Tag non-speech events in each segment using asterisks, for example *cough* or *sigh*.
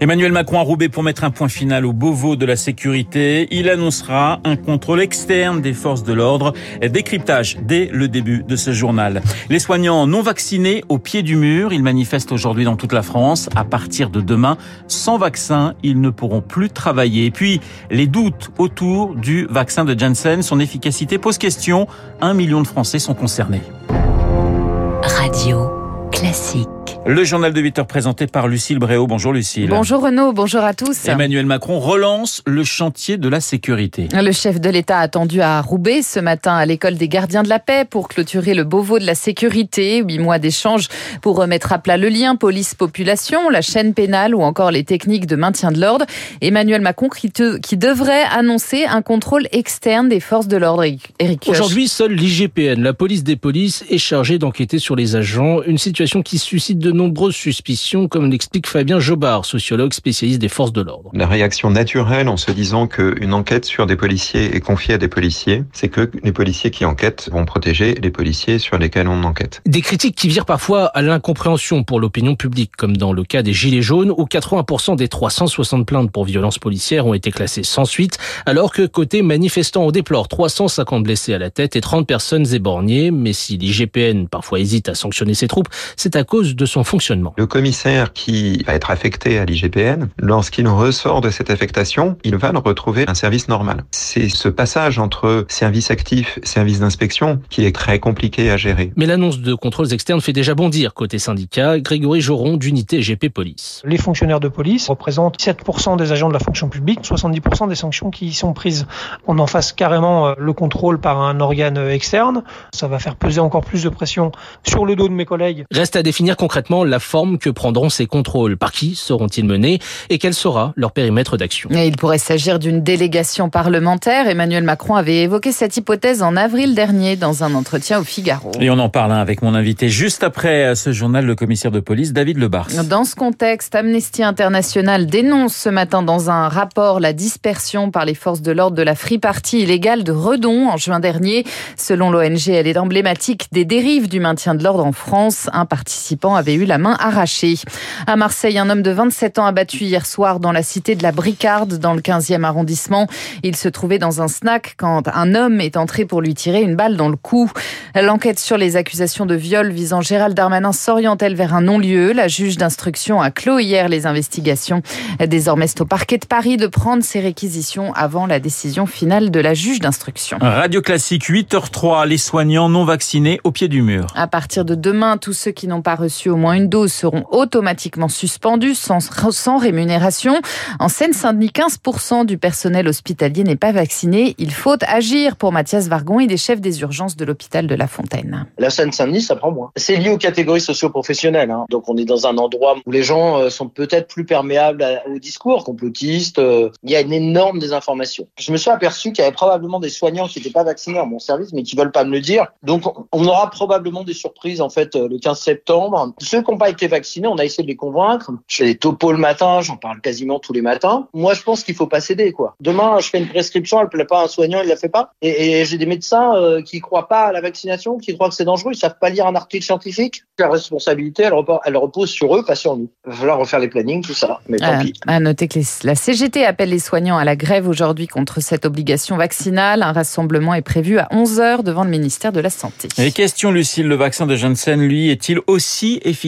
Emmanuel Macron a roubé pour mettre un point final au Beauvau de la sécurité. Il annoncera un contrôle externe des forces de l'ordre. Décryptage dès le début de ce journal. Les soignants non vaccinés au pied du mur. Ils manifestent aujourd'hui dans toute la France. À partir de demain, sans vaccin, ils ne pourront plus travailler. Et puis, les doutes autour du vaccin de Janssen, son efficacité pose question. Un million de Français sont concernés. Radio Classique. Le journal de 8 heures présenté par Lucille Bréau. Bonjour Lucille. Bonjour Renaud, bonjour à tous. Emmanuel Macron relance le chantier de la sécurité. Le chef de l'État attendu à Roubaix ce matin à l'école des gardiens de la paix pour clôturer le Beauvau de la sécurité. Huit mois d'échange pour remettre à plat le lien police-population, la chaîne pénale ou encore les techniques de maintien de l'ordre. Emmanuel Macron qui, qui, devrait annoncer un contrôle externe des forces de l'ordre. Aujourd'hui, seule l'IGPN, la police des polices, est chargée d'enquêter sur les agents. Une situation qui suscite de nombreuses suspicions, comme l'explique Fabien Jobard, sociologue spécialiste des forces de l'ordre. La réaction naturelle en se disant qu'une enquête sur des policiers est confiée à des policiers, c'est que les policiers qui enquêtent vont protéger les policiers sur lesquels on enquête. Des critiques qui virent parfois à l'incompréhension pour l'opinion publique, comme dans le cas des Gilets jaunes, où 80% des 360 plaintes pour violences policières ont été classées sans suite, alors que côté manifestants, on déplore 350 blessés à la tête et 30 personnes éborgnées. Mais si l'IGPN parfois hésite à sanctionner ses troupes, c'est à cause de son fonctionnement. Le commissaire qui va être affecté à l'IGPN, lorsqu'il ressort de cette affectation, il va retrouver un service normal. C'est ce passage entre service actif, service d'inspection qui est très compliqué à gérer. Mais l'annonce de contrôles externes fait déjà bondir côté syndicat. Grégory Joron d'unité GP Police. Les fonctionnaires de police représentent 7% des agents de la fonction publique, 70% des sanctions qui y sont prises. On en fasse carrément euh, le contrôle par un organe externe. Ça va faire peser encore plus de pression sur le dos de mes collègues. Reste à définir concrètement la forme que prendront ces contrôles. Par qui seront-ils menés et quel sera leur périmètre d'action? Il pourrait s'agir d'une délégation parlementaire. Emmanuel Macron avait évoqué cette hypothèse en avril dernier dans un entretien au Figaro. Et on en parle hein, avec mon invité juste après euh, ce journal, le commissaire de police David Lebars. Dans ce contexte, Amnesty International dénonce ce matin dans un rapport la dispersion par les forces de l'ordre de la Free Party illégale de Redon en juin dernier. Selon l'ONG, elle est emblématique des dérives du maintien de l'ordre en France. Un participant avait eu la main arrachée. À Marseille, un homme de 27 ans abattu hier soir dans la cité de la Bricarde, dans le 15e arrondissement. Il se trouvait dans un snack quand un homme est entré pour lui tirer une balle dans le cou. L'enquête sur les accusations de viol visant Gérald Darmanin s'oriente-t-elle vers un non-lieu? La juge d'instruction a clos hier les investigations. Désormais, c'est au parquet de Paris de prendre ses réquisitions avant la décision finale de la juge d'instruction. Radio classique 8h03, les soignants non vaccinés au pied du mur. À partir de demain, tous ceux qui n'ont pas reçu au moins une dose seront automatiquement suspendus sans, sans rémunération. En Seine-Saint-Denis, 15% du personnel hospitalier n'est pas vacciné. Il faut agir pour Mathias Vargon. Il est chef des urgences de l'hôpital de La Fontaine. La Seine-Saint-Denis, ça prend moins. C'est lié aux catégories socio-professionnelles. Hein. Donc on est dans un endroit où les gens euh, sont peut-être plus perméables au discours complotiste. Euh, il y a une énorme désinformation. Je me suis aperçu qu'il y avait probablement des soignants qui n'étaient pas vaccinés à mon service, mais qui veulent pas me le dire. Donc on aura probablement des surprises en fait euh, le 15 septembre. Ceux qui n'ont pas été vaccinés, on a essayé de les convaincre. Je fais des topos le matin, j'en parle quasiment tous les matins. Moi, je pense qu'il faut pas céder, quoi. Demain, je fais une prescription, elle plaît pas à un soignant, il la fait pas. Et, et j'ai des médecins euh, qui croient pas à la vaccination, qui croient que c'est dangereux, ils savent pas lire un article scientifique. La responsabilité, elle, repose, elle repose sur eux, pas sur nous. Il va falloir refaire les plannings, tout ça. Mais tant à, pis. À noter que les, la CGT appelle les soignants à la grève aujourd'hui contre cette obligation vaccinale. Un rassemblement est prévu à 11h devant le ministère de la Santé. Et question, Lucille, le vaccin de Janssen, lui, est-il aussi efficace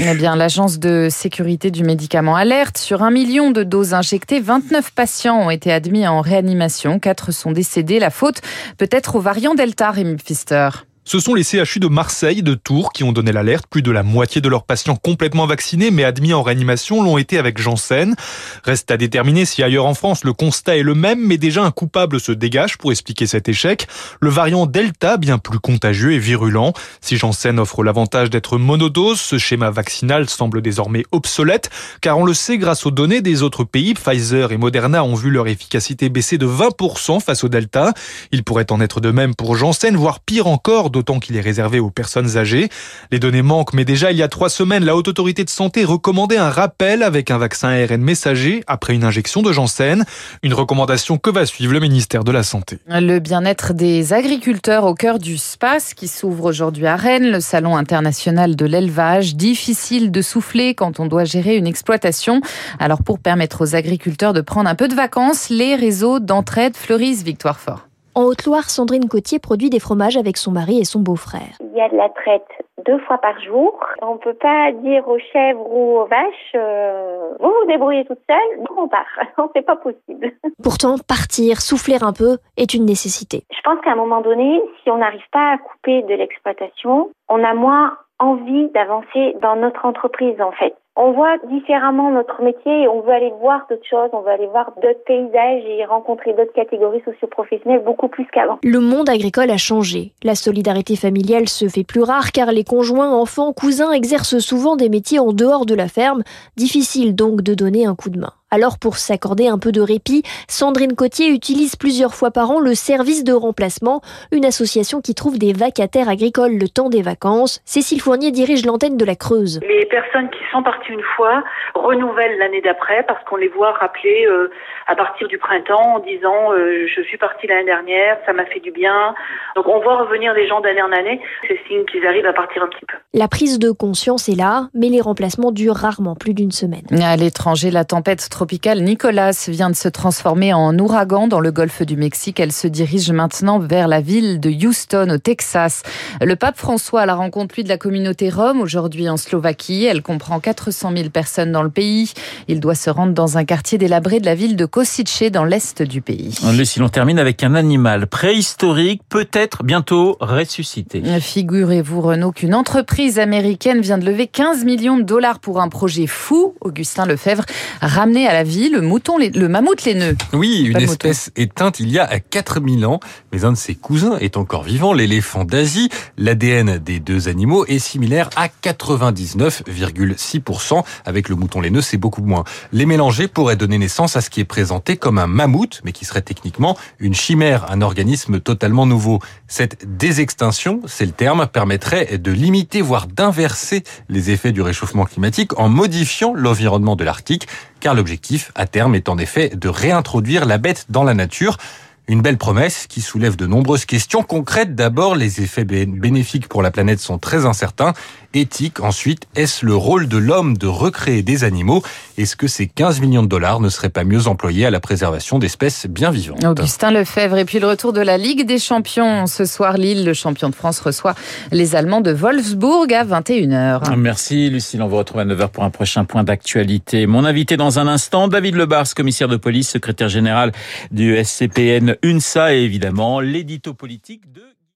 Eh bien, l'agence de sécurité du médicament alerte sur un million de doses injectées. 29 patients ont été admis en réanimation. Quatre sont décédés. La faute peut être au variant Delta, Rémi Pfister. Ce sont les CHU de Marseille, de Tours qui ont donné l'alerte. Plus de la moitié de leurs patients complètement vaccinés mais admis en réanimation l'ont été avec Janssen. Reste à déterminer si ailleurs en France le constat est le même, mais déjà un coupable se dégage pour expliquer cet échec. Le variant Delta, bien plus contagieux et virulent. Si Janssen offre l'avantage d'être monodose, ce schéma vaccinal semble désormais obsolète, car on le sait grâce aux données des autres pays, Pfizer et Moderna ont vu leur efficacité baisser de 20% face au Delta. Il pourrait en être de même pour Janssen, voire pire encore d'autant qu'il est réservé aux personnes âgées. Les données manquent, mais déjà il y a trois semaines, la Haute Autorité de Santé recommandait un rappel avec un vaccin ARN messager après une injection de Janssen. Une recommandation que va suivre le ministère de la Santé. Le bien-être des agriculteurs au cœur du SPACE qui s'ouvre aujourd'hui à Rennes, le salon international de l'élevage. Difficile de souffler quand on doit gérer une exploitation. Alors pour permettre aux agriculteurs de prendre un peu de vacances, les réseaux d'entraide fleurissent Victoire Fort. En Haute-Loire, Sandrine Cotier produit des fromages avec son mari et son beau-frère. Il y a de la traite deux fois par jour. On ne peut pas dire aux chèvres ou aux vaches, euh, vous vous débrouillez toute seule, nous on part. *laughs* C'est pas possible. Pourtant, partir, souffler un peu est une nécessité. Je pense qu'à un moment donné, si on n'arrive pas à couper de l'exploitation, on a moins envie d'avancer dans notre entreprise en fait on voit différemment notre métier et on veut aller voir d'autres choses, on veut aller voir d'autres paysages et rencontrer d'autres catégories socio-professionnelles beaucoup plus qu'avant. Le monde agricole a changé. La solidarité familiale se fait plus rare car les conjoints, enfants, cousins exercent souvent des métiers en dehors de la ferme. Difficile donc de donner un coup de main. Alors pour s'accorder un peu de répit, Sandrine Cotier utilise plusieurs fois par an le service de remplacement, une association qui trouve des vacataires agricoles le temps des vacances. Cécile Fournier dirige l'antenne de la Creuse. Les personnes qui sont parties une fois renouvellent l'année d'après parce qu'on les voit rappeler euh, à partir du printemps en disant euh, je suis partie l'année dernière, ça m'a fait du bien. Donc on voit revenir les gens d'année en année, c'est signe qu'ils arrivent à partir un petit peu. La prise de conscience est là, mais les remplacements durent rarement plus d'une semaine. À l'étranger, la tempête tropicale Nicolas vient de se transformer en ouragan dans le golfe du Mexique. Elle se dirige maintenant vers la ville de Houston, au Texas. Le pape François a la rencontre, lui, de la communauté Rome, aujourd'hui en Slovaquie. Elle comprend 400 000 personnes dans le pays. Il doit se rendre dans un quartier délabré de la ville de Kosice, dans l'est du pays. si l'on termine avec un animal préhistorique, peut-être bientôt ressuscité. Figurez-vous, Renaud, qu'une entreprise américaine vient de lever 15 millions de dollars pour un projet fou. Augustin Lefebvre, ramener à la vie le mouton, le mammouth laineux. Oui, une espèce éteinte il y a 4000 ans, mais un de ses cousins est encore vivant, l'éléphant d'Asie. L'ADN des deux animaux est similaire à 99,6%. Avec le mouton laineux, c'est beaucoup moins. Les mélanger pourraient donner naissance à ce qui est présenté comme un mammouth, mais qui serait techniquement une chimère, un organisme totalement nouveau. Cette désextinction, c'est le terme, permettrait de limiter, voire d'inverser les effets du réchauffement climatique en modifiant l'environnement de l'Arctique, car l'objectif à terme est en effet de réintroduire la bête dans la nature. Une belle promesse qui soulève de nombreuses questions concrètes. D'abord, les effets bénéfiques pour la planète sont très incertains. Éthique, ensuite, est-ce le rôle de l'homme de recréer des animaux? Est-ce que ces 15 millions de dollars ne seraient pas mieux employés à la préservation d'espèces bien vivantes? Augustin Lefebvre. Et puis le retour de la Ligue des Champions. Ce soir, Lille, le champion de France, reçoit les Allemands de Wolfsburg à 21h. Merci Lucille. On vous retrouve à 9h pour un prochain point d'actualité. Mon invité dans un instant, David Lebars, commissaire de police, secrétaire général du SCPN UNSA et évidemment l'édito politique de